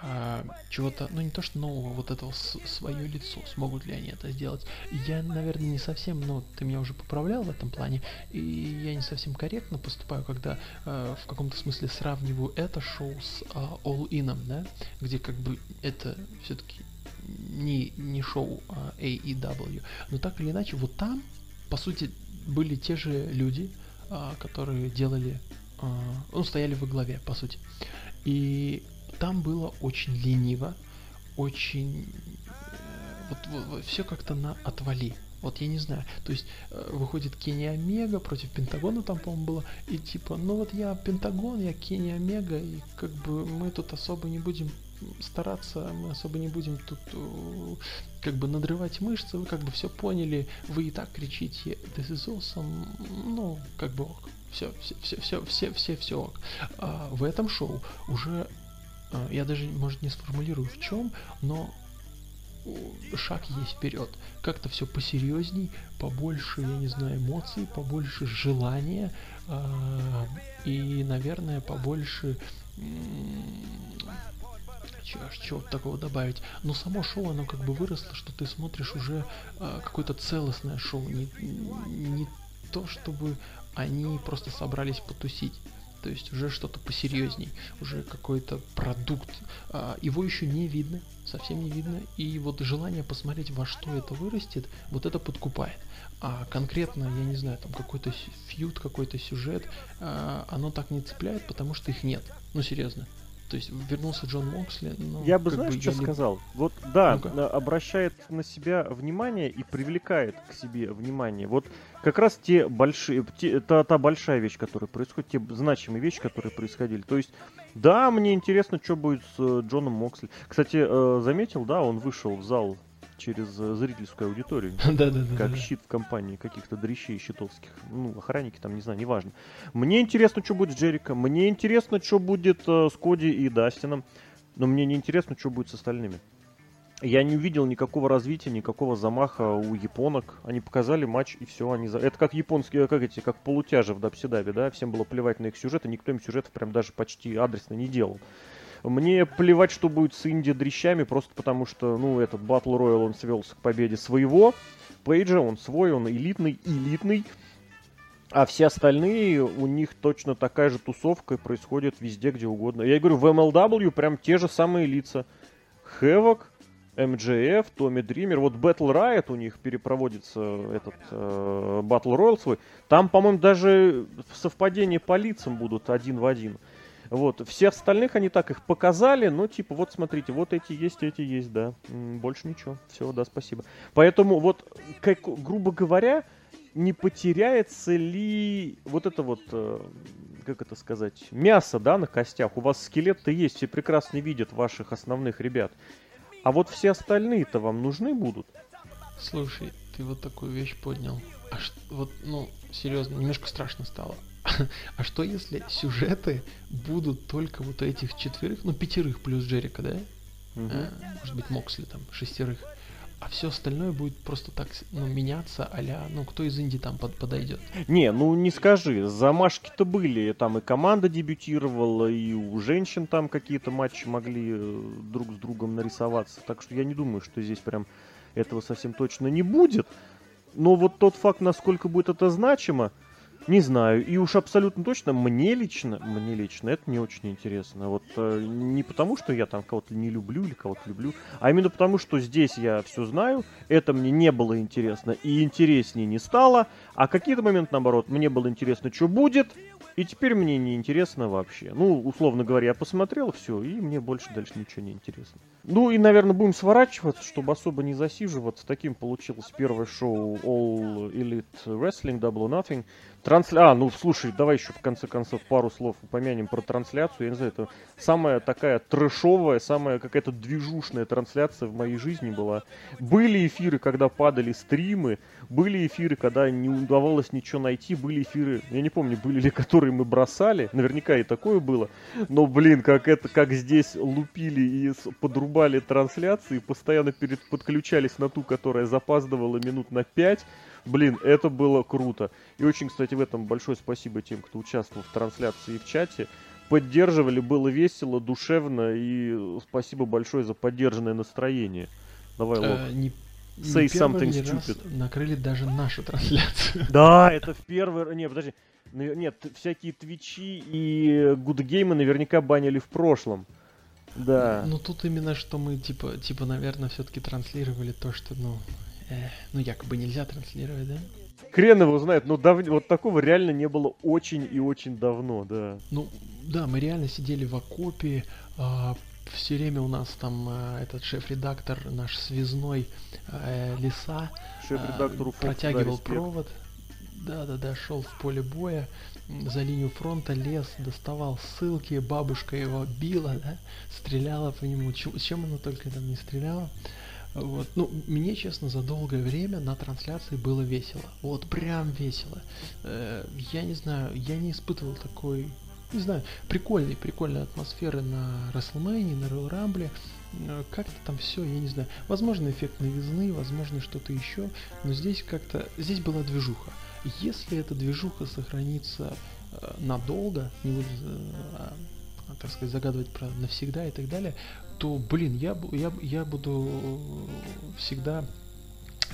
а, чего-то, ну не то что нового, вот этого свое лицо, смогут ли они это сделать. Я, наверное, не совсем, ну ты меня уже поправлял в этом плане, и я не совсем корректно поступаю, когда э, в каком-то смысле сравниваю это шоу с э, All In, да, где как бы это все-таки не, не шоу а AEW, но так или иначе, вот там, по сути, были те же люди, а, которые делали, а, ну, стояли во главе, по сути. И там было очень лениво, очень... Э, вот, вот, все как-то на отвали. Вот я не знаю. То есть э, выходит Кенни Омега против Пентагона там, по-моему, было. И типа, ну вот я Пентагон, я Кенни Омега, и как бы мы тут особо не будем стараться, мы особо не будем тут э, как бы надрывать мышцы, вы как бы все поняли, вы и так кричите This is awesome, ну, как бы ок. Все, все, все, все, все, все, все ок. А в этом шоу уже я даже, может, не сформулирую в чем, но шаг есть вперед. Как-то все посерьезней, побольше, я не знаю, эмоций, побольше желания э, и, наверное, побольше чего такого добавить. Но само шоу, оно как бы выросло, что ты смотришь уже э, какое-то целостное шоу, не, не то, чтобы они просто собрались потусить то есть уже что-то посерьезней, уже какой-то продукт. А, его еще не видно, совсем не видно, и вот желание посмотреть, во что это вырастет, вот это подкупает. А конкретно, я не знаю, там какой-то фьют, какой-то сюжет, а, оно так не цепляет, потому что их нет. Ну, серьезно. То есть вернулся Джон Моксли. Ну, я бы, знаешь, бы, что не... сказал? Вот, да, ну обращает на себя внимание и привлекает к себе внимание. Вот как раз те большие, те, та, та большая вещь, которая происходит, те значимые вещи, которые происходили. То есть, да, мне интересно, что будет с э, Джоном Моксли. Кстати, э, заметил, да, он вышел в зал через э, зрительскую аудиторию. Да, да, да. Как щит в компании каких-то дрищей щитовских. Ну, охранники там, не знаю, неважно. Мне интересно, что будет с Джериком. Мне интересно, что будет э, с Коди и Дастином. Но мне не интересно, что будет с остальными. Я не увидел никакого развития, никакого замаха у японок. Они показали матч и все. Они. Это как японские, как эти, как полутяжи в Дабсидабе, да? Всем было плевать на их сюжет, и никто им сюжетов прям даже почти адресно не делал. Мне плевать, что будет с Инди дрищами, просто потому что, ну, этот Battle Royale, он свелся к победе своего. Пейджа, он свой, он элитный, элитный. А все остальные, у них точно такая же тусовка происходит везде, где угодно. Я говорю, в MLW прям те же самые лица. Хэвок, MJF, Томми Дример. Вот Battle Riot у них перепроводится этот э, Battle Royale свой. Там, по-моему, даже совпадения по лицам будут один в один. Вот, все остальных они так их показали, но типа, вот смотрите, вот эти есть, эти есть, да. Больше ничего. Все, да, спасибо. Поэтому вот, как, грубо говоря, не потеряется ли вот это вот, э, как это сказать, мясо, да, на костях? У вас скелет-то есть, все прекрасно видят ваших основных ребят. А вот все остальные-то вам нужны будут? Слушай, ты вот такую вещь поднял. А что, вот, ну, серьезно, немножко страшно стало. <laughs> А что если сюжеты будут только вот этих четверых, ну пятерых плюс Джерика, да? Угу. А, может быть Моксли там шестерых. А все остальное будет просто так ну, меняться, а ну кто из Инди там под, подойдет? Не, ну не скажи, замашки-то были, там и команда дебютировала, и у женщин там какие-то матчи могли э, друг с другом нарисоваться, так что я не думаю, что здесь прям этого совсем точно не будет. Но вот тот факт, насколько будет это значимо, не знаю. И уж абсолютно точно мне лично, мне лично это не очень интересно. Вот э, не потому, что я там кого-то не люблю или кого-то люблю, а именно потому, что здесь я все знаю, это мне не было интересно и интереснее не стало, а какие-то моменты, наоборот, мне было интересно, что будет, и теперь мне не интересно вообще. Ну, условно говоря, я посмотрел все, и мне больше дальше ничего не интересно. Ну и, наверное, будем сворачиваться, чтобы особо не засиживаться. Таким получилось первое шоу All Elite Wrestling Double Nothing. Трансля... А, ну слушай, давай еще в конце концов пару слов упомянем про трансляцию. Я не знаю, это самая такая трэшовая, самая какая-то движушная трансляция в моей жизни была. Были эфиры, когда падали стримы, были эфиры, когда не удавалось ничего найти, были эфиры, я не помню, были ли <laughs> которые мы бросали, наверняка и такое было. Но, блин, как это, как здесь лупили и подрубали трансляции, постоянно перед, подключались на ту, которая запаздывала минут на 5 Блин, это было круто. И очень, кстати, в этом большое спасибо тем, кто участвовал в трансляции и в чате. поддерживали, было весело, душевно, и спасибо большое за поддержанное настроение. Давай, Лок. Э, не, Say something stupid. накрыли даже нашу трансляцию. <laughs> Да, это в первый... Не, подожди. Нет, всякие твичи и гудгеймы наверняка банили в прошлом. Да. Ну тут именно что мы типа, типа, наверное, все-таки транслировали то, что, ну, э, ну якобы нельзя транслировать, да? Хрен его знает, но дав... вот такого реально не было очень и очень давно, да. Ну, да, мы реально сидели в окопе, все время у нас там а, этот шеф-редактор, наш связной э, леса, да, протягивал респект. провод, да-да-да, шел в поле боя, за линию фронта лез, доставал ссылки, бабушка его била, да, стреляла по нему, чем, чем она только там не стреляла. Вот. Ну, мне, честно, за долгое время на трансляции было весело. Вот прям весело. Э, я не знаю, я не испытывал такой, не знаю, прикольной, прикольной атмосферы на WrestleMania, на Royal Rumble. Э, Как-то там все, я не знаю. Возможно, эффект новизны, возможно, что-то еще. Но здесь как-то, здесь была движуха. Если эта движуха сохранится э, надолго, не буду, э, а, так сказать, загадывать про навсегда и так далее, то, блин, я, я, я буду всегда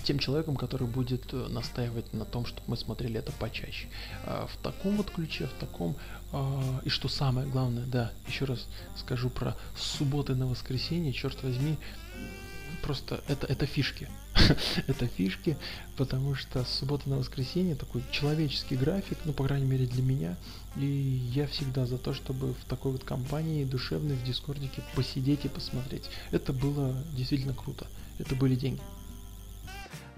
тем человеком, который будет настаивать на том, чтобы мы смотрели это почаще. А, В таком вот ключе, в таком... а, И что самое главное, да, еще раз скажу про субботы на воскресенье, черт возьми, просто это, это фишки. <laughs> это фишки, потому что с субботы на воскресенье такой человеческий график, ну, по крайней мере, для меня. И я всегда за то, чтобы в такой вот компании душевной в Дискордике посидеть и посмотреть. Это было действительно круто. Это были деньги.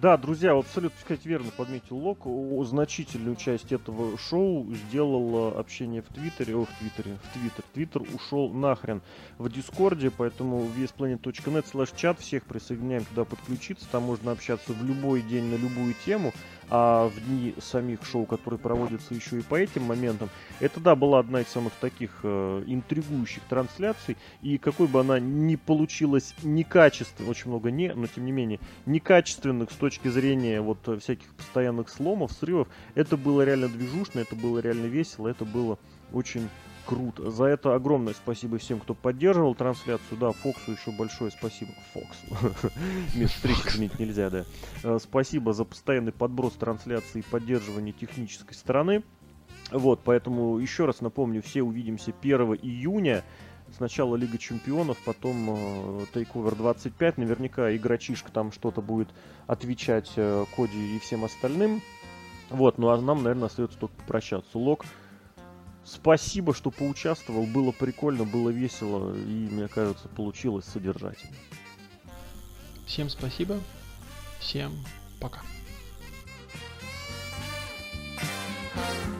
Да, друзья, абсолютно, сказать, верно подметил Лок. Значительную часть этого шоу сделал э, общение в Твиттере, о, в Твиттере, в Твиттер. Твиттер ушел нахрен в Дискорде, поэтому весьplanet.net slash чат всех присоединяем туда подключиться. Там можно общаться в любой день на любую тему, а в дни самих шоу, которые проводятся еще и по этим моментам, это, да, была одна из самых таких э, интригующих трансляций, и какой бы она ни получилась некачественной, очень много не, но тем не менее, некачественных с точки зрения вот всяких постоянных сломов, срывов, это было реально движушно, это было реально весело, это было очень круто. За это огромное спасибо всем, кто поддерживал трансляцию. Да, Фоксу еще большое спасибо. <laughs> Место встречи изменить нельзя, да. Э, Спасибо за постоянный подброс трансляции и поддерживание технической стороны. Вот, поэтому еще раз напомню, все увидимся 1 июня. Сначала Лига Чемпионов, потом э, Takeover 25. Наверняка игрочишка там что-то будет отвечать э, Коди и всем остальным. Вот, ну а нам, наверное, остается только попрощаться. Лок, Спасибо, что поучаствовал. Было прикольно, было весело и, мне кажется, получилось содержательно. Всем спасибо. Всем пока. thank you